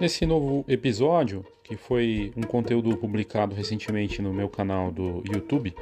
Nesse novo episódio, que foi um conteúdo publicado recentemente no meu canal do YouTube,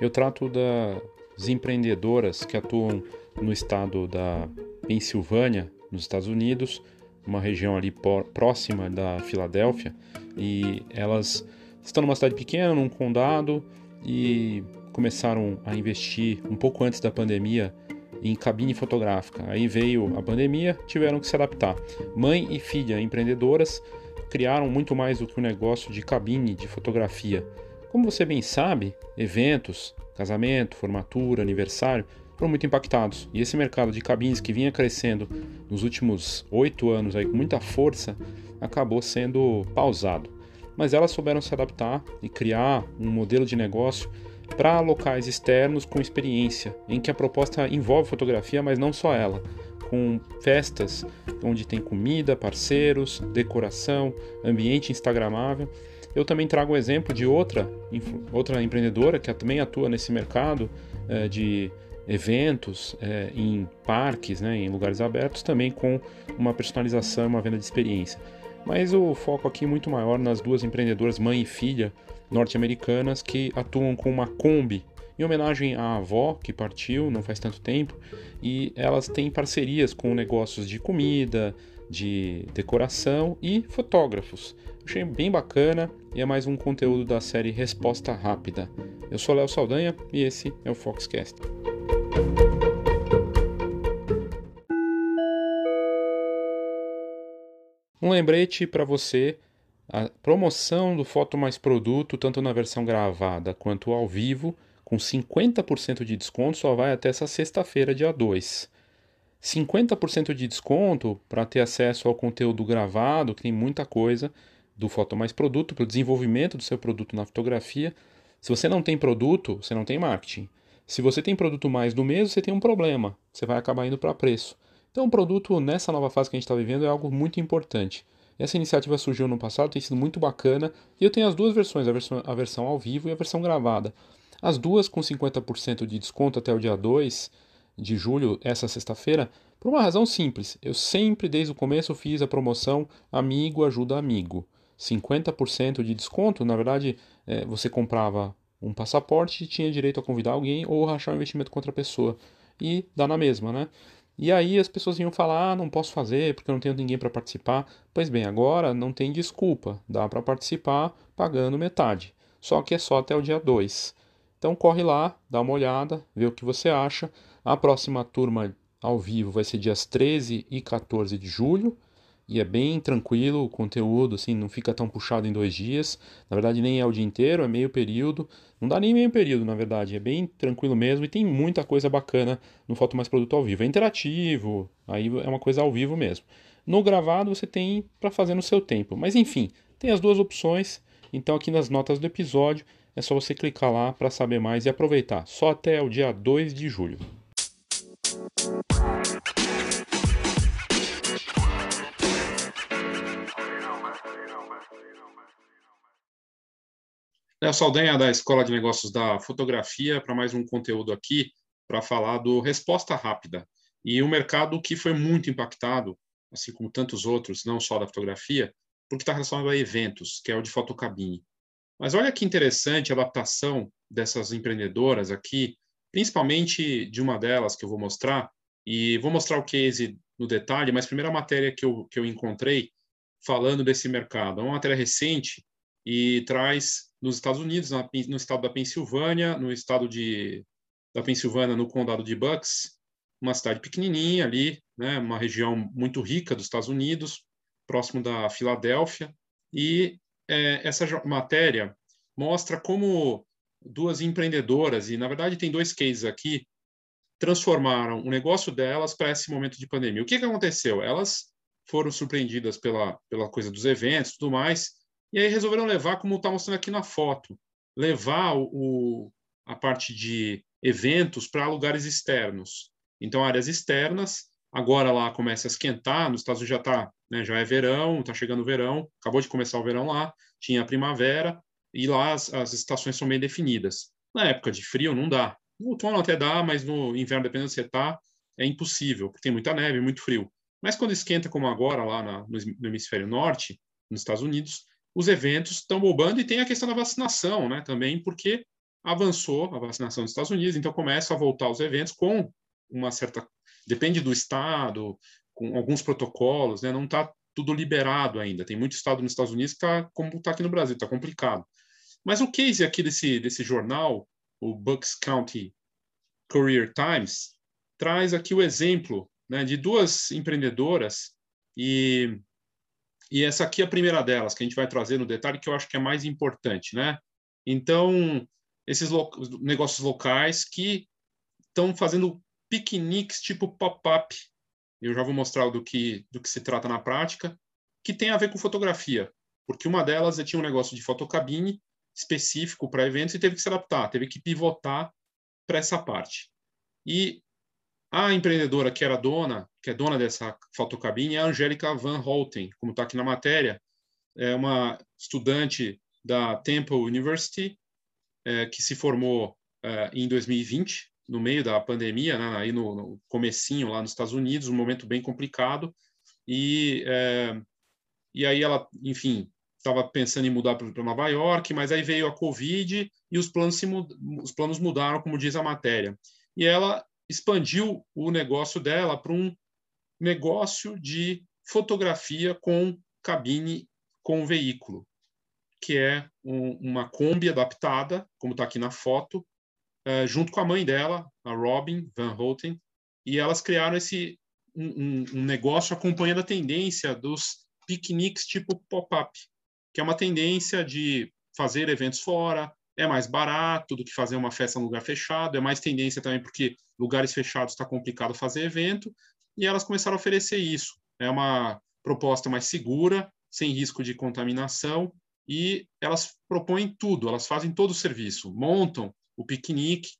eu trato das empreendedoras que atuam no estado da Pensilvânia, nos Estados Unidos, uma região ali próxima da Filadélfia, e elas estão numa cidade pequena, num condado, e começaram a investir um pouco antes da pandemia em cabine fotográfica. Aí veio a pandemia, tiveram que se adaptar. Mãe e filha empreendedoras criaram muito mais do que um negócio de cabine de fotografia. Como você bem sabe, eventos, casamento, formatura, aniversário foram muito impactados. E esse mercado de cabines que vinha crescendo nos últimos oito anos aí com muita força acabou sendo pausado. Mas elas souberam se adaptar e criar um modelo de negócio para locais externos com experiência, em que a proposta envolve fotografia, mas não só ela, com festas onde tem comida, parceiros, decoração, ambiente instagramável. Eu também trago o exemplo de outra, outra empreendedora que também atua nesse mercado é, de eventos é, em parques, né, em lugares abertos, também com uma personalização uma venda de experiência. Mas o foco aqui é muito maior nas duas empreendedoras, mãe e filha, norte-americanas que atuam com uma Kombi em homenagem à avó que partiu não faz tanto tempo e elas têm parcerias com negócios de comida, de decoração e fotógrafos. Achei bem bacana e é mais um conteúdo da série Resposta Rápida. Eu sou Léo Saldanha e esse é o Foxcast. Um lembrete para você a promoção do Foto Mais Produto, tanto na versão gravada quanto ao vivo, com 50% de desconto, só vai até essa sexta-feira, dia 2. 50% de desconto para ter acesso ao conteúdo gravado, que tem muita coisa do Foto Mais Produto, para o desenvolvimento do seu produto na fotografia. Se você não tem produto, você não tem marketing. Se você tem produto mais do mesmo, você tem um problema. Você vai acabar indo para preço. Então, o produto nessa nova fase que a gente está vivendo é algo muito importante. Essa iniciativa surgiu no passado, tem sido muito bacana, e eu tenho as duas versões, a versão, a versão ao vivo e a versão gravada. As duas com 50% de desconto até o dia 2 de julho, essa sexta-feira, por uma razão simples. Eu sempre, desde o começo, fiz a promoção Amigo Ajuda Amigo. 50% de desconto, na verdade, é, você comprava um passaporte e tinha direito a convidar alguém ou rachar um investimento com outra pessoa. E dá na mesma, né? E aí as pessoas iam falar: ah, não posso fazer porque eu não tenho ninguém para participar. Pois bem, agora não tem desculpa, dá para participar pagando metade. Só que é só até o dia 2. Então corre lá, dá uma olhada, vê o que você acha. A próxima turma ao vivo vai ser dias 13 e 14 de julho e é bem tranquilo o conteúdo, assim, não fica tão puxado em dois dias. Na verdade, nem é o dia inteiro, é meio período. Não dá nem meio período, na verdade, é bem tranquilo mesmo e tem muita coisa bacana no Foto Mais Produto ao vivo. É interativo, aí é uma coisa ao vivo mesmo. No gravado você tem para fazer no seu tempo, mas enfim, tem as duas opções. Então, aqui nas notas do episódio, é só você clicar lá para saber mais e aproveitar. Só até o dia 2 de julho. Léo Saldanha, da Escola de Negócios da Fotografia, para mais um conteúdo aqui para falar do Resposta Rápida. E um mercado que foi muito impactado, assim como tantos outros, não só da fotografia, porque está relacionado a eventos, que é o de fotocabine. Mas olha que interessante a adaptação dessas empreendedoras aqui, principalmente de uma delas que eu vou mostrar, e vou mostrar o case no detalhe, mas primeiro a matéria que eu, que eu encontrei falando desse mercado. É uma matéria recente e traz nos Estados Unidos, na, no estado da Pensilvânia, no estado de, da Pensilvânia, no condado de Bucks, uma cidade pequenininha ali, né, uma região muito rica dos Estados Unidos, próximo da Filadélfia, e é, essa matéria mostra como duas empreendedoras, e na verdade tem dois cases aqui, transformaram o negócio delas para esse momento de pandemia. O que, que aconteceu? Elas foram surpreendidas pela, pela coisa dos eventos tudo mais, e aí resolveram levar, como está mostrando aqui na foto, levar o, a parte de eventos para lugares externos. Então, áreas externas, agora lá começa a esquentar, nos Estados Unidos já está, né, já é verão, está chegando o verão, acabou de começar o verão lá, tinha a primavera, e lá as, as estações são bem definidas. Na época de frio não dá. No outono até dá, mas no inverno, dependendo de você está, é impossível, porque tem muita neve, muito frio. Mas quando esquenta como agora lá na, no, no hemisfério norte, nos Estados Unidos, os eventos estão bombando e tem a questão da vacinação, né? Também porque avançou a vacinação nos Estados Unidos, então começa a voltar os eventos com uma certa depende do estado, com alguns protocolos, né? Não está tudo liberado ainda. Tem muito estado nos Estados Unidos que está como está aqui no Brasil, está complicado. Mas o case aqui desse desse jornal, o Bucks County Career Times, traz aqui o exemplo né, de duas empreendedoras e e essa aqui é a primeira delas que a gente vai trazer no detalhe que eu acho que é mais importante, né? Então esses lo negócios locais que estão fazendo piqueniques tipo pop-up. Eu já vou mostrar do que do que se trata na prática, que tem a ver com fotografia, porque uma delas tinha um negócio de fotocabine específico para eventos e teve que se adaptar, teve que pivotar para essa parte. E a empreendedora que era dona, que é dona dessa fotocabine, é a Angélica Van Holten, como está aqui na matéria. É uma estudante da Temple University, é, que se formou é, em 2020, no meio da pandemia, né, aí no, no comecinho lá nos Estados Unidos, um momento bem complicado. E, é, e aí ela, enfim, estava pensando em mudar para Nova York, mas aí veio a Covid e os planos, se, os planos mudaram, como diz a matéria. E ela expandiu o negócio dela para um negócio de fotografia com cabine com veículo, que é um, uma Kombi adaptada, como está aqui na foto, é, junto com a mãe dela, a Robin Van Houten, e elas criaram esse um, um negócio acompanhando a tendência dos piqueniques tipo pop-up, que é uma tendência de fazer eventos fora, é mais barato do que fazer uma festa em lugar fechado, é mais tendência também porque lugares fechados está complicado fazer evento, e elas começaram a oferecer isso. É uma proposta mais segura, sem risco de contaminação, e elas propõem tudo, elas fazem todo o serviço, montam o piquenique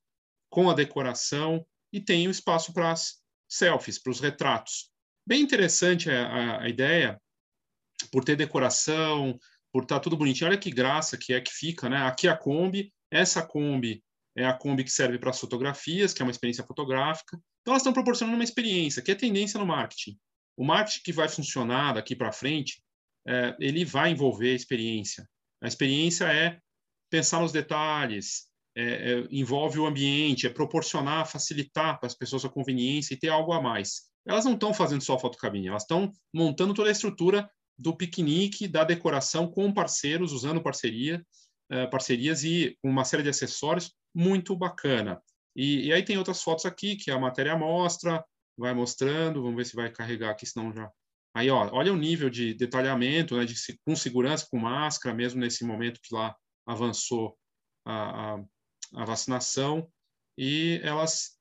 com a decoração e tem o espaço para as selfies, para os retratos. Bem interessante a, a ideia, por ter decoração, por estar tá tudo bonitinho. Olha que graça que é que fica, né? Aqui a Kombi, essa Kombi é a Kombi que serve para as fotografias, que é uma experiência fotográfica. Então elas estão proporcionando uma experiência, que é tendência no marketing. O marketing que vai funcionar daqui para frente, é, ele vai envolver a experiência. A experiência é pensar nos detalhes, é, é, envolve o ambiente, é proporcionar, facilitar para as pessoas a conveniência e ter algo a mais. Elas não estão fazendo só fotocabine, elas estão montando toda a estrutura do piquenique, da decoração com parceiros, usando parceria, uh, parcerias e uma série de acessórios muito bacana. E, e, aí tem outras fotos aqui que a matéria mostra, vai mostrando, vamos ver se vai carregar aqui, senão já... Aí, ó, olha o nível de detalhamento, né, de, com segurança, com máscara, mesmo nesse momento que lá avançou a, a, a vacinação, e elas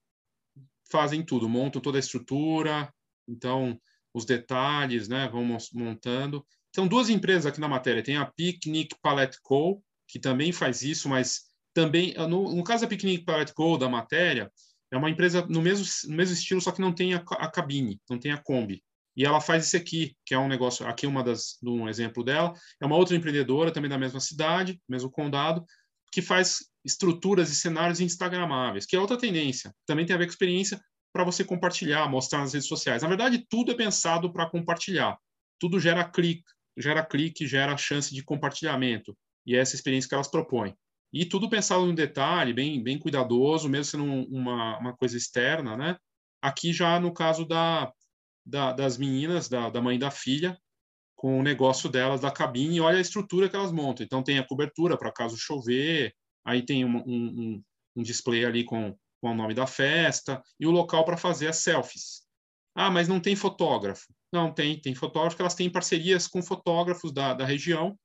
fazem tudo, montam toda a estrutura, então os detalhes, né? Vão montando. São duas empresas aqui na matéria. Tem a Picnic Palette Co., que também faz isso, mas também, no, no caso da Picnic Palette Co., da matéria, é uma empresa no mesmo, no mesmo estilo, só que não tem a, a cabine, não tem a Kombi. E ela faz esse aqui, que é um negócio, aqui uma das, um exemplo dela, é uma outra empreendedora, também da mesma cidade, mesmo condado, que faz estruturas e cenários instagramáveis, que é outra tendência. Também tem a ver com experiência, para você compartilhar, mostrar nas redes sociais. Na verdade, tudo é pensado para compartilhar. Tudo gera clique, gera clique, gera chance de compartilhamento. E é essa experiência que elas propõem. E tudo pensado no detalhe, bem, bem cuidadoso, mesmo sendo uma, uma coisa externa, né? Aqui já no caso da, da das meninas, da, da mãe e da filha, com o negócio delas da cabine, olha a estrutura que elas montam. Então tem a cobertura para caso chover, aí tem um, um, um display ali com com o nome da festa e o local para fazer as selfies. Ah, mas não tem fotógrafo. Não, tem, tem fotógrafo, elas têm parcerias com fotógrafos da, da região,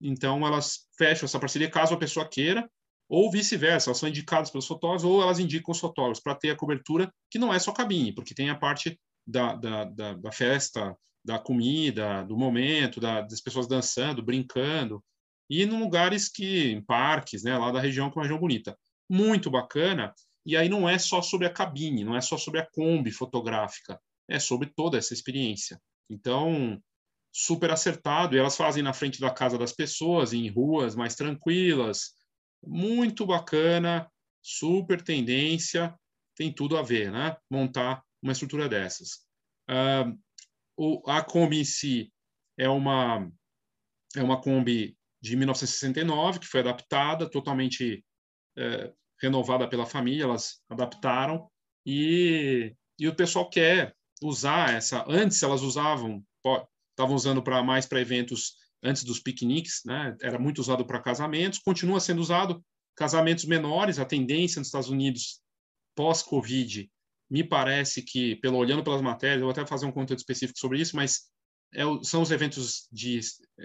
então elas fecham essa parceria caso a pessoa queira, ou vice-versa, elas são indicadas pelos fotógrafos, ou elas indicam os fotógrafos para ter a cobertura, que não é só cabine, porque tem a parte da, da, da, da festa, da comida, do momento, da, das pessoas dançando, brincando, e em lugares que, em parques, né, lá da região, que é uma região bonita. Muito bacana, e aí não é só sobre a cabine, não é só sobre a Kombi fotográfica, é sobre toda essa experiência. Então, super acertado. E elas fazem na frente da casa das pessoas, em ruas mais tranquilas. Muito bacana, super tendência, tem tudo a ver, né? Montar uma estrutura dessas. Uh, o, a Kombi em si é uma, é uma Kombi de 1969, que foi adaptada, totalmente é, renovada pela família, elas adaptaram, e, e o pessoal quer usar essa. Antes elas usavam, estavam usando para mais para eventos antes dos piqueniques, né? Era muito usado para casamentos, continua sendo usado casamentos menores. A tendência nos Estados Unidos pós-Covid, me parece que, pelo olhando pelas matérias, eu vou até fazer um conteúdo específico sobre isso, mas é, são os eventos de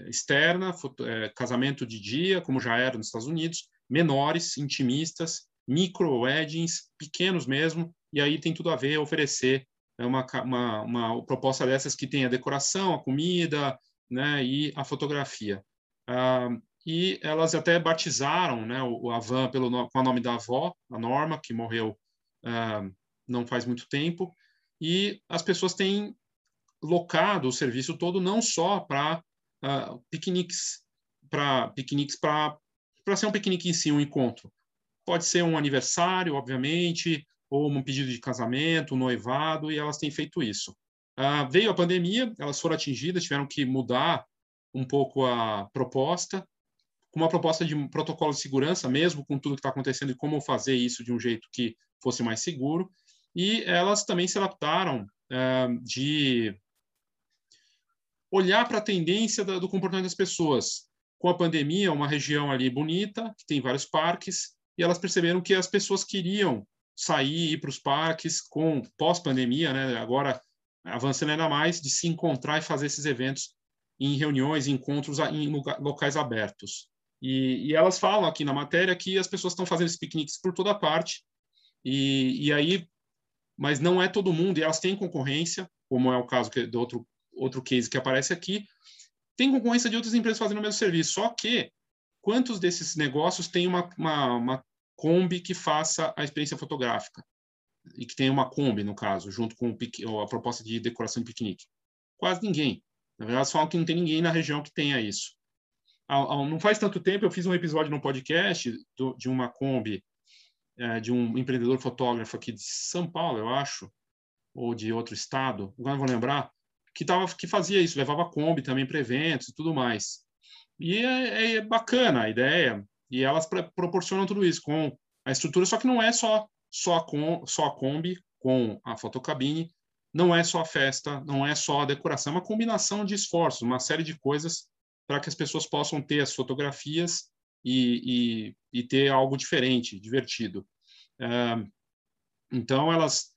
externa, é, casamento de dia, como já era nos Estados Unidos, menores, intimistas, micro weddings, pequenos mesmo, e aí tem tudo a ver oferecer é uma, uma, uma proposta dessas que tem a decoração, a comida, né, e a fotografia. Ah, e elas até batizaram né, o, a van pelo, com o nome da avó, a Norma, que morreu ah, não faz muito tempo, e as pessoas têm locado o serviço todo não só para uh, piqueniques, para piqueniques para ser um piquenique em si, um encontro. Pode ser um aniversário, obviamente, ou um pedido de casamento, um noivado, e elas têm feito isso. Uh, veio a pandemia, elas foram atingidas, tiveram que mudar um pouco a proposta, com uma proposta de um protocolo de segurança, mesmo com tudo que está acontecendo e como fazer isso de um jeito que fosse mais seguro. E elas também se adaptaram uh, de olhar para a tendência do comportamento das pessoas. Com a pandemia, uma região ali bonita, que tem vários parques, e elas perceberam que as pessoas queriam sair, ir para os parques com pós-pandemia, né? Agora avançando ainda mais de se encontrar e fazer esses eventos em reuniões, encontros em locais abertos. E, e elas falam aqui na matéria que as pessoas estão fazendo esses piqueniques por toda parte. E, e aí, mas não é todo mundo. E elas têm concorrência, como é o caso do outro outro case que aparece aqui. Tem concorrência de outras empresas fazendo o mesmo serviço. Só que quantos desses negócios têm uma, uma, uma Kombi que faça a experiência fotográfica e que tenha uma Kombi, no caso, junto com o, a proposta de decoração de piquenique? Quase ninguém. Na verdade, elas falam que não tem ninguém na região que tenha isso. Não faz tanto tempo, eu fiz um episódio no podcast do, de uma Kombi, é, de um empreendedor fotógrafo aqui de São Paulo, eu acho, ou de outro estado, agora não vou lembrar, que, tava, que fazia isso, levava Kombi também para eventos e tudo mais. E é, é bacana a ideia, e elas proporcionam tudo isso com a estrutura, só que não é só, só, com, só a Kombi com a fotocabine, não é só a festa, não é só a decoração, é uma combinação de esforços, uma série de coisas para que as pessoas possam ter as fotografias e, e, e ter algo diferente, divertido. então, elas,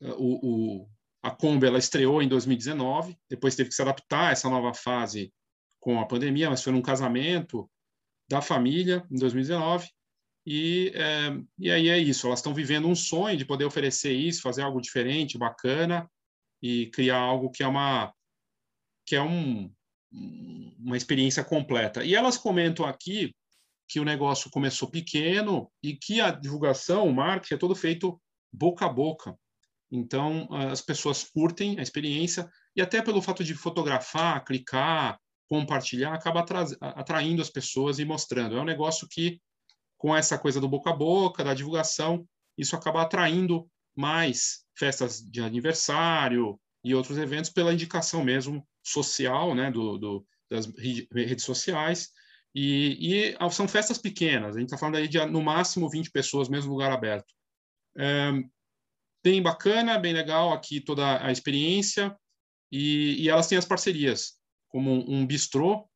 o, o, a Kombi ela estreou em 2019, depois teve que se adaptar a essa nova fase com a pandemia, mas foi num casamento da família em 2019. E, é, e aí é isso, elas estão vivendo um sonho de poder oferecer isso, fazer algo diferente, bacana e criar algo que é uma que é um, uma experiência completa. E elas comentam aqui que o negócio começou pequeno e que a divulgação, o marketing é todo feito boca a boca. Então, as pessoas curtem a experiência e até pelo fato de fotografar, clicar, compartilhar, acaba atraindo as pessoas e mostrando. É um negócio que, com essa coisa do boca a boca, da divulgação, isso acaba atraindo mais festas de aniversário e outros eventos pela indicação mesmo social, né, do, do das redes sociais. E, e, são festas pequenas, a gente está falando aí de no máximo 20 pessoas, mesmo lugar aberto. É, bem bacana, bem legal aqui toda a experiência. E, e elas têm as parcerias como um bistrô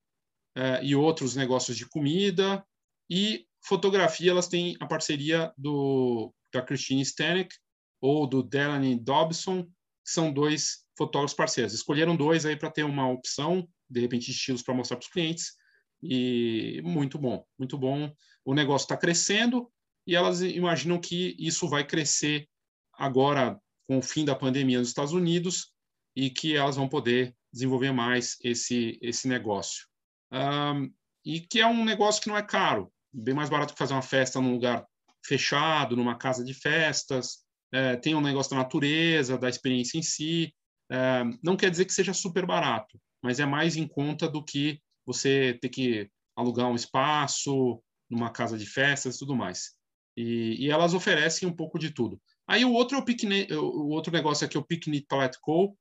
é, e outros negócios de comida. E fotografia, elas têm a parceria do, da Christine Stanek ou do Delaney Dobson, que são dois fotógrafos parceiros. Escolheram dois aí para ter uma opção, de repente, de estilos para mostrar para os clientes. E muito bom, muito bom. O negócio está crescendo e elas imaginam que isso vai crescer agora com o fim da pandemia nos Estados Unidos e que elas vão poder desenvolver mais esse, esse negócio. Um, e que é um negócio que não é caro, bem mais barato que fazer uma festa num lugar fechado, numa casa de festas, é, tem um negócio da natureza, da experiência em si. É, não quer dizer que seja super barato, mas é mais em conta do que você ter que alugar um espaço numa casa de festas e tudo mais. E, e elas oferecem um pouco de tudo. Aí o outro, é o, o outro negócio aqui é o Picnic Palette Co.,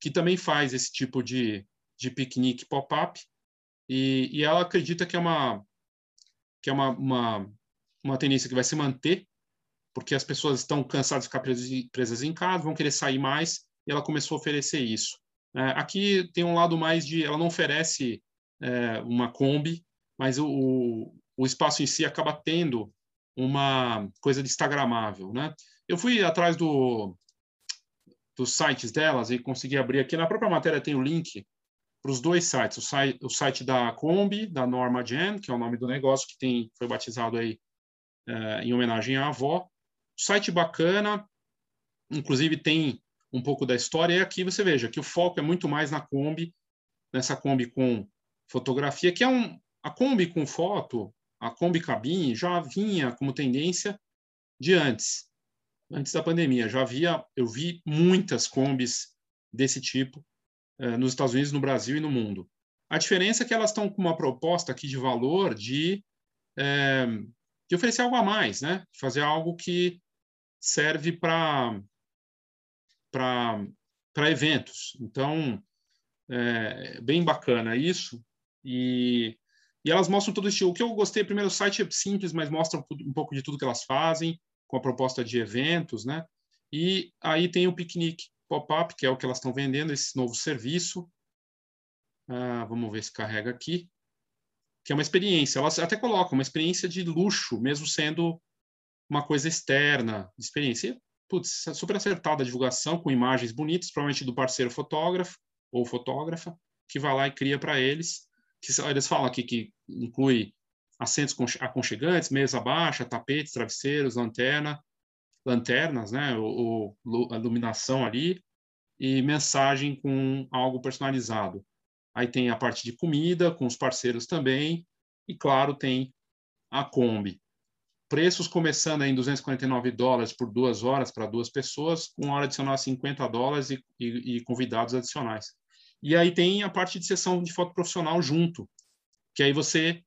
que também faz esse tipo de, de piquenique pop-up, e, e ela acredita que é uma que é uma, uma, uma tendência que vai se manter, porque as pessoas estão cansadas de ficar presas em casa, vão querer sair mais, e ela começou a oferecer isso. É, aqui tem um lado mais de, ela não oferece é, uma Kombi, mas o, o espaço em si acaba tendo uma coisa de instagramável, né? Eu fui atrás do dos sites delas e consegui abrir aqui na própria matéria tem o link para os dois sites, o site, o site da Kombi, da Norma Jen, que é o nome do negócio que tem foi batizado aí é, em homenagem à avó. Site bacana, inclusive tem um pouco da história. E aqui você veja que o foco é muito mais na Kombi, nessa Kombi com fotografia, que é um a Kombi com foto, a Kombi cabine já vinha como tendência de antes, antes da pandemia. Já havia, eu vi muitas Kombis desse tipo eh, nos Estados Unidos, no Brasil e no mundo. A diferença é que elas estão com uma proposta aqui de valor de, é, de oferecer algo a mais, né? Fazer algo que serve para para eventos. Então, é bem bacana isso. E e elas mostram todo isso. O que eu gostei, primeiro, o site é simples, mas mostra um pouco de tudo que elas fazem, com a proposta de eventos, né? E aí tem o Piquenique Pop-Up, que é o que elas estão vendendo, esse novo serviço. Ah, vamos ver se carrega aqui. Que é uma experiência. Elas até colocam uma experiência de luxo, mesmo sendo uma coisa externa, experiência. putz, super acertada a divulgação, com imagens bonitas, provavelmente do parceiro fotógrafo ou fotógrafa, que vai lá e cria para eles que eles falam aqui que inclui assentos aconchegantes, mesa baixa, tapetes, travesseiros, lanterna, lanternas, né, o, iluminação ali e mensagem com algo personalizado. Aí tem a parte de comida com os parceiros também e claro tem a Kombi. Preços começando em 249 dólares por duas horas para duas pessoas, com hora adicional 50 dólares e, e, e convidados adicionais. E aí tem a parte de sessão de foto profissional junto, que aí você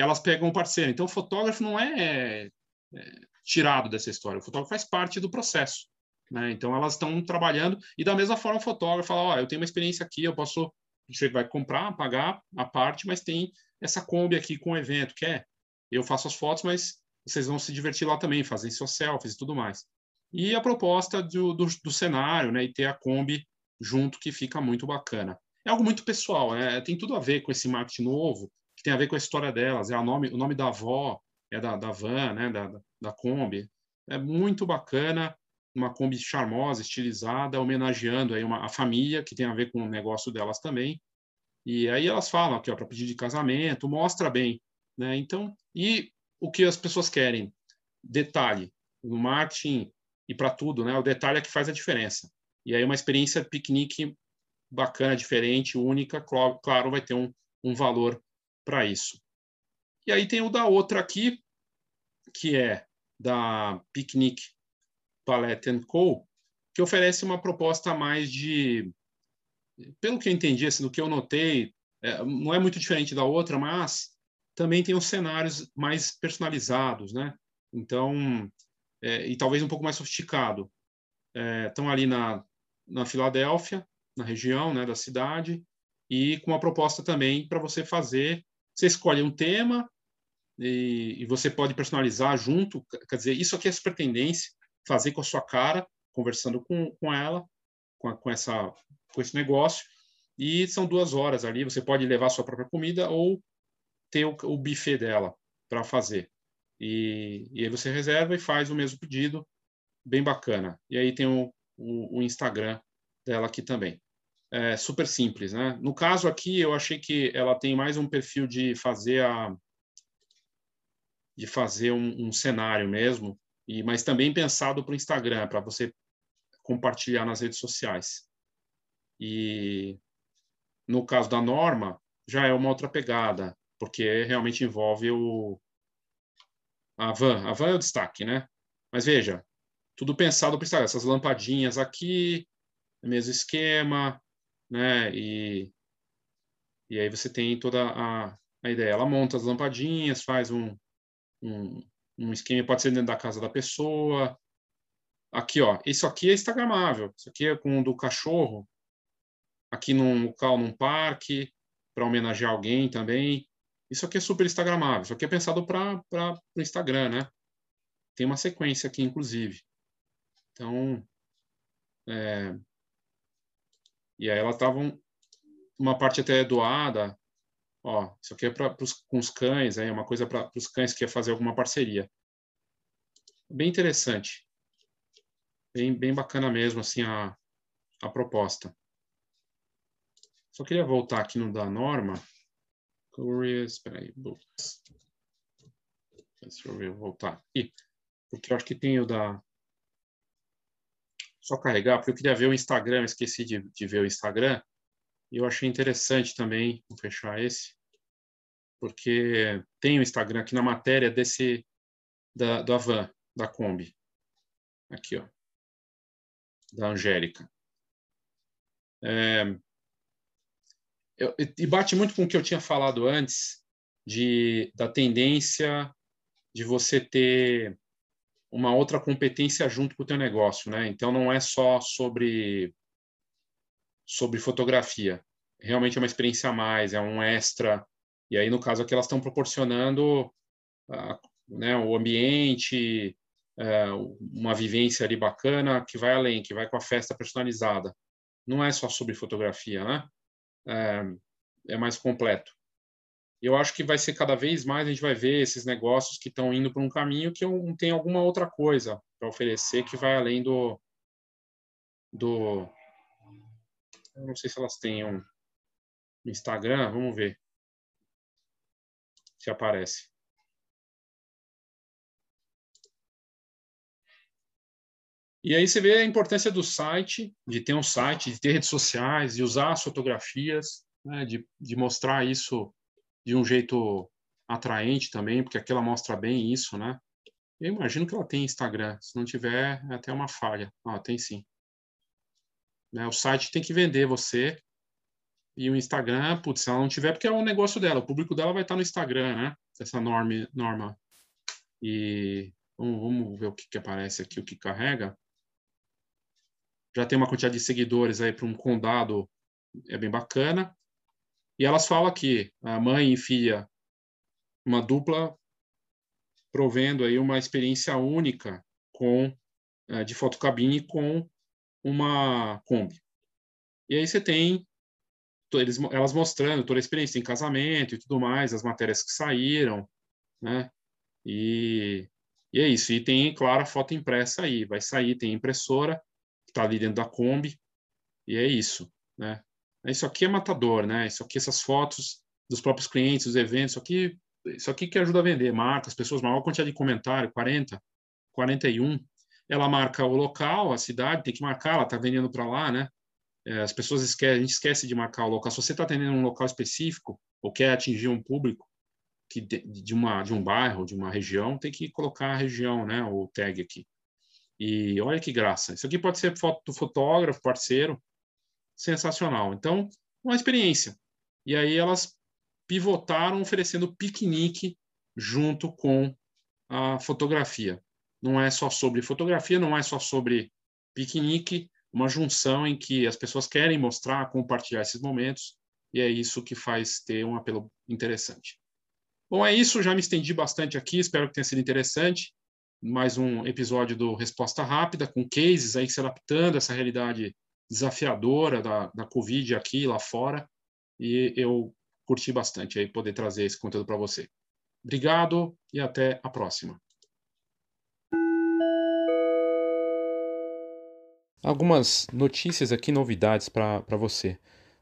elas pegam o parceiro. Então o fotógrafo não é, é tirado dessa história, o fotógrafo faz parte do processo. Né? Então elas estão trabalhando e da mesma forma o fotógrafo fala, ó, oh, eu tenho uma experiência aqui, eu posso, você vai comprar, pagar a parte, mas tem essa Kombi aqui com o evento, que é, eu faço as fotos, mas vocês vão se divertir lá também, fazer seus selfies e tudo mais. E a proposta do, do, do cenário, né, e ter a Kombi junto que fica muito bacana. É algo muito pessoal, né? tem tudo a ver com esse marketing novo, que tem a ver com a história delas. É o nome, o nome da avó é da, da van, né? da, da Kombi. É muito bacana, uma Kombi charmosa, estilizada, homenageando aí uma, a família, que tem a ver com o negócio delas também. E aí elas falam aqui, para pedir de casamento, mostra bem. Né? Então, e o que as pessoas querem? Detalhe. No marketing e para tudo, né? o detalhe é que faz a diferença. E aí uma experiência piquenique bacana, diferente, única, claro, vai ter um, um valor para isso. E aí tem o da outra aqui, que é da Picnic Palette Co., que oferece uma proposta mais de, pelo que eu entendi, assim, do que eu notei, é, não é muito diferente da outra, mas também tem os cenários mais personalizados, né? Então, é, e talvez um pouco mais sofisticado. É, estão ali na, na Filadélfia, na região né, da cidade, e com uma proposta também para você fazer. Você escolhe um tema e, e, você pode personalizar junto. Quer dizer, isso aqui é super tendência, fazer com a sua cara, conversando com, com ela, com, a, com, essa, com esse negócio. E são duas horas ali. Você pode levar sua própria comida ou ter o, o buffet dela para fazer. E, e aí você reserva e faz o mesmo pedido, bem bacana. E aí tem o, o, o Instagram dela aqui também. É super simples, né? No caso aqui, eu achei que ela tem mais um perfil de fazer a de fazer um, um cenário mesmo, e mas também pensado para o Instagram, para você compartilhar nas redes sociais. E no caso da Norma, já é uma outra pegada, porque realmente envolve o a van. A van é o destaque, né? Mas veja, tudo pensado para Instagram. Essas lampadinhas aqui, mesmo esquema, né? E, e aí você tem toda a, a ideia. Ela monta as lampadinhas, faz um, um, um esquema, pode ser dentro da casa da pessoa. Aqui, ó, isso aqui é instagramável. Isso aqui é com o do cachorro. aqui num local, num parque, para homenagear alguém também. Isso aqui é super instagramável. Isso aqui é pensado para o Instagram, né? Tem uma sequência aqui, inclusive. Então, é... e aí ela estava uma parte até doada. Ó, isso aqui é para com os cães, é uma coisa para os cães que quer fazer alguma parceria. Bem interessante. Bem, bem bacana mesmo, assim, a, a proposta. Só queria voltar aqui no da norma. Curious, peraí, books. Deixa eu ver, voltar aqui. Porque eu acho que tem o da. Só carregar, porque eu queria ver o Instagram, esqueci de, de ver o Instagram. E eu achei interessante também, vou fechar esse, porque tem o Instagram aqui na matéria desse, da, da van, da Kombi. Aqui, ó. Da Angélica. É, eu, e bate muito com o que eu tinha falado antes, de, da tendência de você ter uma outra competência junto com o teu negócio, né? Então não é só sobre sobre fotografia. Realmente é uma experiência a mais, é um extra. E aí no caso aqui elas estão proporcionando uh, né, o ambiente, uh, uma vivência ali bacana que vai além, que vai com a festa personalizada. Não é só sobre fotografia, né? é, é mais completo. Eu acho que vai ser cada vez mais a gente vai ver esses negócios que estão indo para um caminho que tem alguma outra coisa para oferecer que vai além do do eu não sei se elas têm um Instagram, vamos ver se aparece. E aí você vê a importância do site, de ter um site, de ter redes sociais, de usar as fotografias, né, de, de mostrar isso de um jeito atraente também, porque aqui ela mostra bem isso, né? Eu imagino que ela tem Instagram. Se não tiver, é até uma falha. Ah, tem sim. Né, o site tem que vender você. E o Instagram, putz, se ela não tiver, porque é um negócio dela. O público dela vai estar no Instagram, né? Essa norma. norma. E vamos, vamos ver o que, que aparece aqui, o que carrega já tem uma quantidade de seguidores aí para um condado, é bem bacana. E elas falam aqui, a mãe e filha, uma dupla provendo aí uma experiência única com é, de fotocabine com uma Kombi. E aí você tem eles, elas mostrando toda a experiência em casamento e tudo mais, as matérias que saíram, né? E, e é isso. E tem, claro, a foto impressa aí. Vai sair, tem impressora está ali dentro da Kombi, e é isso, né? Isso aqui é matador, né? Isso aqui, essas fotos dos próprios clientes, os eventos, isso aqui, isso aqui que ajuda a vender, marca as pessoas, maior quantidade de comentário, 40, 41. Ela marca o local, a cidade, tem que marcar, ela está vendendo para lá, né? É, as pessoas esquecem, a gente esquece de marcar o local. Se você está atendendo um local específico ou quer atingir um público que de, de, uma de um bairro, de uma região, tem que colocar a região, né? O tag aqui. E olha que graça. Isso aqui pode ser foto do fotógrafo, parceiro. Sensacional. Então, uma experiência. E aí elas pivotaram oferecendo piquenique junto com a fotografia. Não é só sobre fotografia, não é só sobre piquenique, uma junção em que as pessoas querem mostrar, compartilhar esses momentos, e é isso que faz ter um apelo interessante. Bom, é isso, já me estendi bastante aqui, espero que tenha sido interessante mais um episódio do Resposta Rápida, com cases aí se adaptando a essa realidade desafiadora da, da Covid aqui lá fora. E eu curti bastante aí poder trazer esse conteúdo para você. Obrigado e até a próxima. Algumas notícias aqui, novidades para você.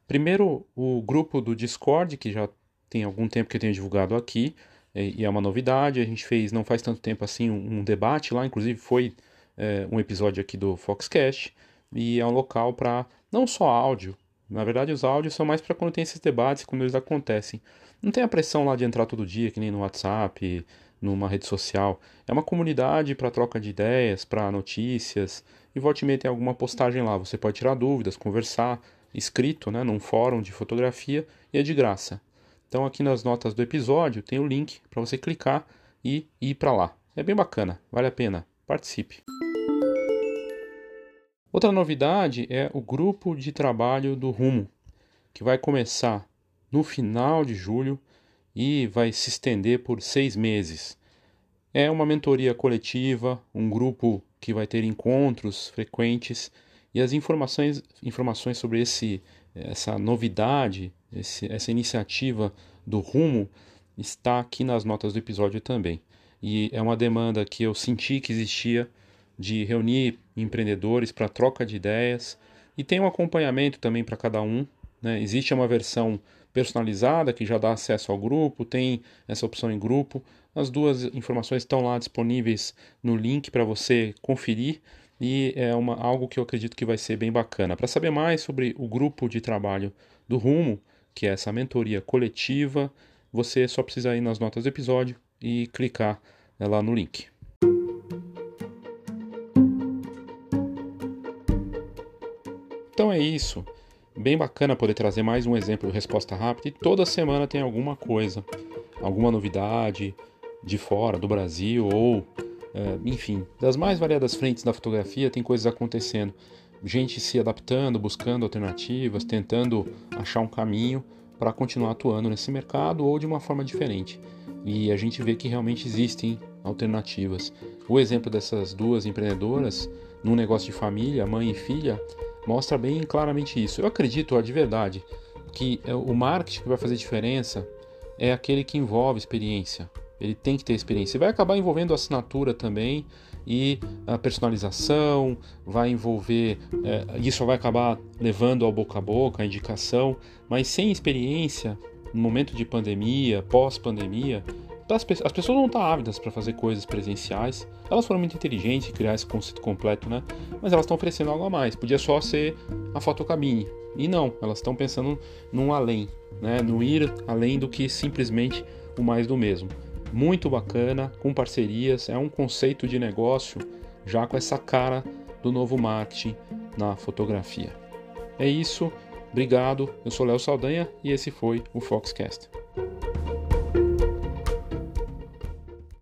Primeiro, o grupo do Discord, que já tem algum tempo que eu tenho divulgado aqui, e, é uma novidade. A gente fez não faz tanto tempo assim um, um debate lá, inclusive foi é, um episódio aqui do Foxcast, e é um local para não só áudio, na verdade os áudios são mais para quando tem esses debates, quando eles acontecem. Não tem a pressão lá de entrar todo dia, que nem no WhatsApp, numa rede social. É uma comunidade para troca de ideias, para notícias, e volte e meia alguma postagem lá. Você pode tirar dúvidas, conversar, escrito, né, num fórum de fotografia, e é de graça. Então aqui nas notas do episódio tem o link para você clicar e ir para lá. É bem bacana, vale a pena. Participe. Outra novidade é o grupo de trabalho do Rumo. que vai começar no final de julho e vai se estender por seis meses. É uma mentoria coletiva, um grupo que vai ter encontros frequentes e as informações, informações sobre esse, essa novidade, esse, essa iniciativa do Rumo está aqui nas notas do episódio também. E é uma demanda que eu senti que existia de reunir empreendedores para troca de ideias e tem um acompanhamento também para cada um. Né? Existe uma versão personalizada que já dá acesso ao grupo, tem essa opção em grupo. As duas informações estão lá disponíveis no link para você conferir e é uma, algo que eu acredito que vai ser bem bacana. Para saber mais sobre o grupo de trabalho do Rumo, que é essa mentoria coletiva, você só precisa ir nas notas do episódio e clicar né, lá no link. Então é isso. Bem bacana poder trazer mais um exemplo de resposta rápida e toda semana tem alguma coisa, alguma novidade de fora, do Brasil ou, é, enfim, das mais variadas frentes da fotografia tem coisas acontecendo. Gente se adaptando, buscando alternativas, tentando achar um caminho para continuar atuando nesse mercado ou de uma forma diferente. E a gente vê que realmente existem alternativas. O exemplo dessas duas empreendedoras num negócio de família, mãe e filha, mostra bem claramente isso. Eu acredito de verdade que é, o marketing que vai fazer diferença é aquele que envolve experiência. Ele tem que ter experiência. Vai acabar envolvendo assinatura também e a personalização, vai envolver. É, isso vai acabar levando ao boca a boca, a indicação, mas sem experiência, no momento de pandemia, pós-pandemia, as pessoas não estão ávidas para fazer coisas presenciais. Elas foram muito inteligentes em criar esse conceito completo, né? Mas elas estão oferecendo algo a mais. Podia só ser a fotocabine. E não, elas estão pensando num além, né? No ir além do que simplesmente o mais do mesmo. Muito bacana, com parcerias, é um conceito de negócio já com essa cara do novo marketing na fotografia. É isso, obrigado. Eu sou Léo Saldanha e esse foi o Foxcast.